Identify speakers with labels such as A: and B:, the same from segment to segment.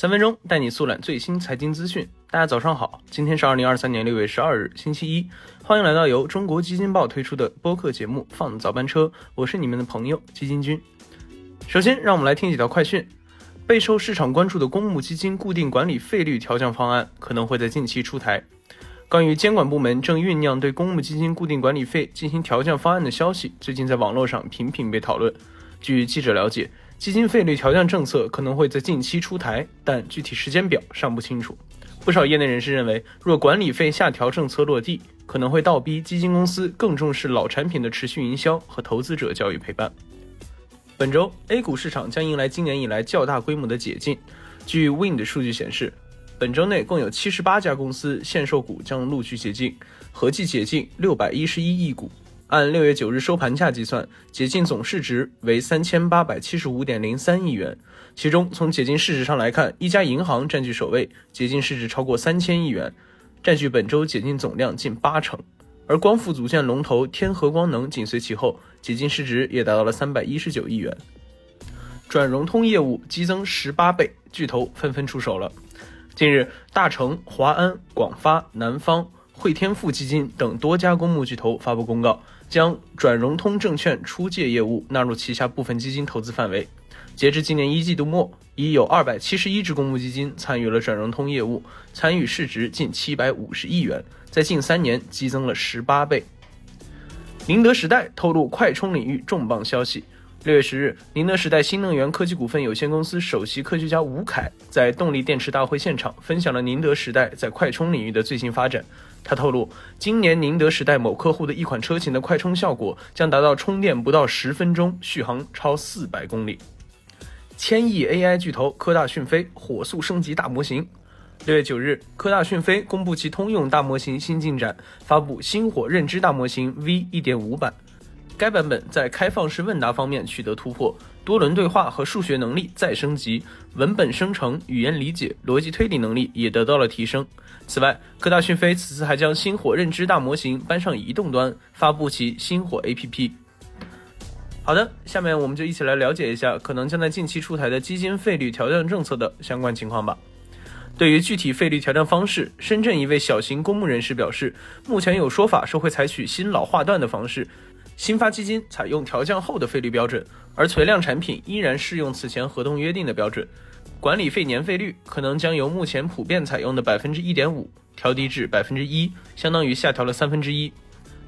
A: 三分钟带你速览最新财经资讯。大家早上好，今天是二零二三年六月十二日，星期一。欢迎来到由中国基金报推出的播客节目《放早班车》，我是你们的朋友基金君。首先，让我们来听几条快讯。备受市场关注的公募基金固定管理费率调降方案可能会在近期出台。关于监管部门正酝酿对公募基金固定管理费进行调降方案的消息，最近在网络上频频被讨论。据记者了解，基金费率调降政策可能会在近期出台，但具体时间表尚不清楚。不少业内人士认为，若管理费下调政策落地，可能会倒逼基金公司更重视老产品的持续营销和投资者教育陪伴。本周 A 股市场将迎来今年以来较大规模的解禁。据 Wind 数据显示。本周内共有七十八家公司限售股将陆续解禁，合计解禁六百一十一亿股。按六月九日收盘价计算，解禁总市值为三千八百七十五点零三亿元。其中，从解禁市值上来看，一家银行占据首位，解禁市值超过三千亿元，占据本周解禁总量近八成。而光伏组件龙头天合光能紧随其后，解禁市值也达到了三百一十九亿元。转融通业务激增十八倍，巨头纷纷出手了。近日，大成、华安、广发、南方、汇添富基金等多家公募巨头发布公告，将转融通证券出借业务纳入旗下部分基金投资范围。截至今年一季度末，已有二百七十一只公募基金参与了转融通业务，参与市值近七百五十亿元，在近三年激增了十八倍。宁德时代透露快充领域重磅消息。六月十日，宁德时代新能源科技股份有限公司首席科学家吴凯在动力电池大会现场分享了宁德时代在快充领域的最新发展。他透露，今年宁德时代某客户的一款车型的快充效果将达到充电不到十分钟，续航超四百公里。千亿 AI 巨头科大讯飞火速升级大模型。六月九日，科大讯飞公布其通用大模型新进展，发布星火认知大模型 V 一点五版。该版本在开放式问答方面取得突破，多轮对话和数学能力再升级，文本生成、语言理解、逻辑推理能力也得到了提升。此外，科大讯飞此次还将星火认知大模型搬上移动端，发布其星火 APP。好的，下面我们就一起来了解一下可能将在近期出台的基金费率调降政策的相关情况吧。对于具体费率调降方式，深圳一位小型公募人士表示，目前有说法说会采取新老划断的方式。新发基金采用调降后的费率标准，而存量产品依然适用此前合同约定的标准。管理费年费率可能将由目前普遍采用的百分之一点五调低至百分之一，相当于下调了三分之一。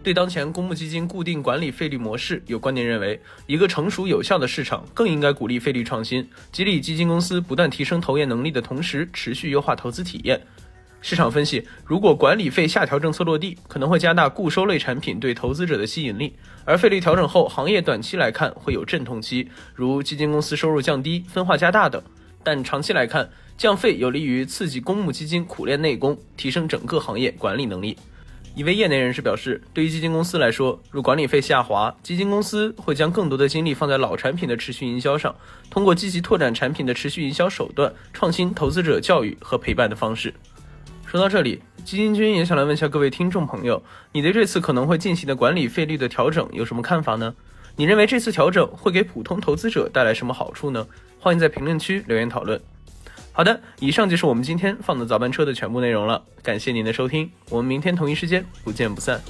A: 对当前公募基金固定管理费率模式，有观点认为，一个成熟有效的市场更应该鼓励费率创新，激励基金公司不断提升投研能力的同时，持续优化投资体验。市场分析，如果管理费下调政策落地，可能会加大固收类产品对投资者的吸引力；而费率调整后，行业短期来看会有阵痛期，如基金公司收入降低、分化加大等。但长期来看，降费有利于刺激公募基金苦练内功，提升整个行业管理能力。一位业内人士表示，对于基金公司来说，如管理费下滑，基金公司会将更多的精力放在老产品的持续营销上，通过积极拓展产品的持续营销手段，创新投资者教育和陪伴的方式。说到这里，基金君也想来问一下各位听众朋友，你对这次可能会进行的管理费率的调整有什么看法呢？你认为这次调整会给普通投资者带来什么好处呢？欢迎在评论区留言讨论。好的，以上就是我们今天放的早班车的全部内容了，感谢您的收听，我们明天同一时间不见不散。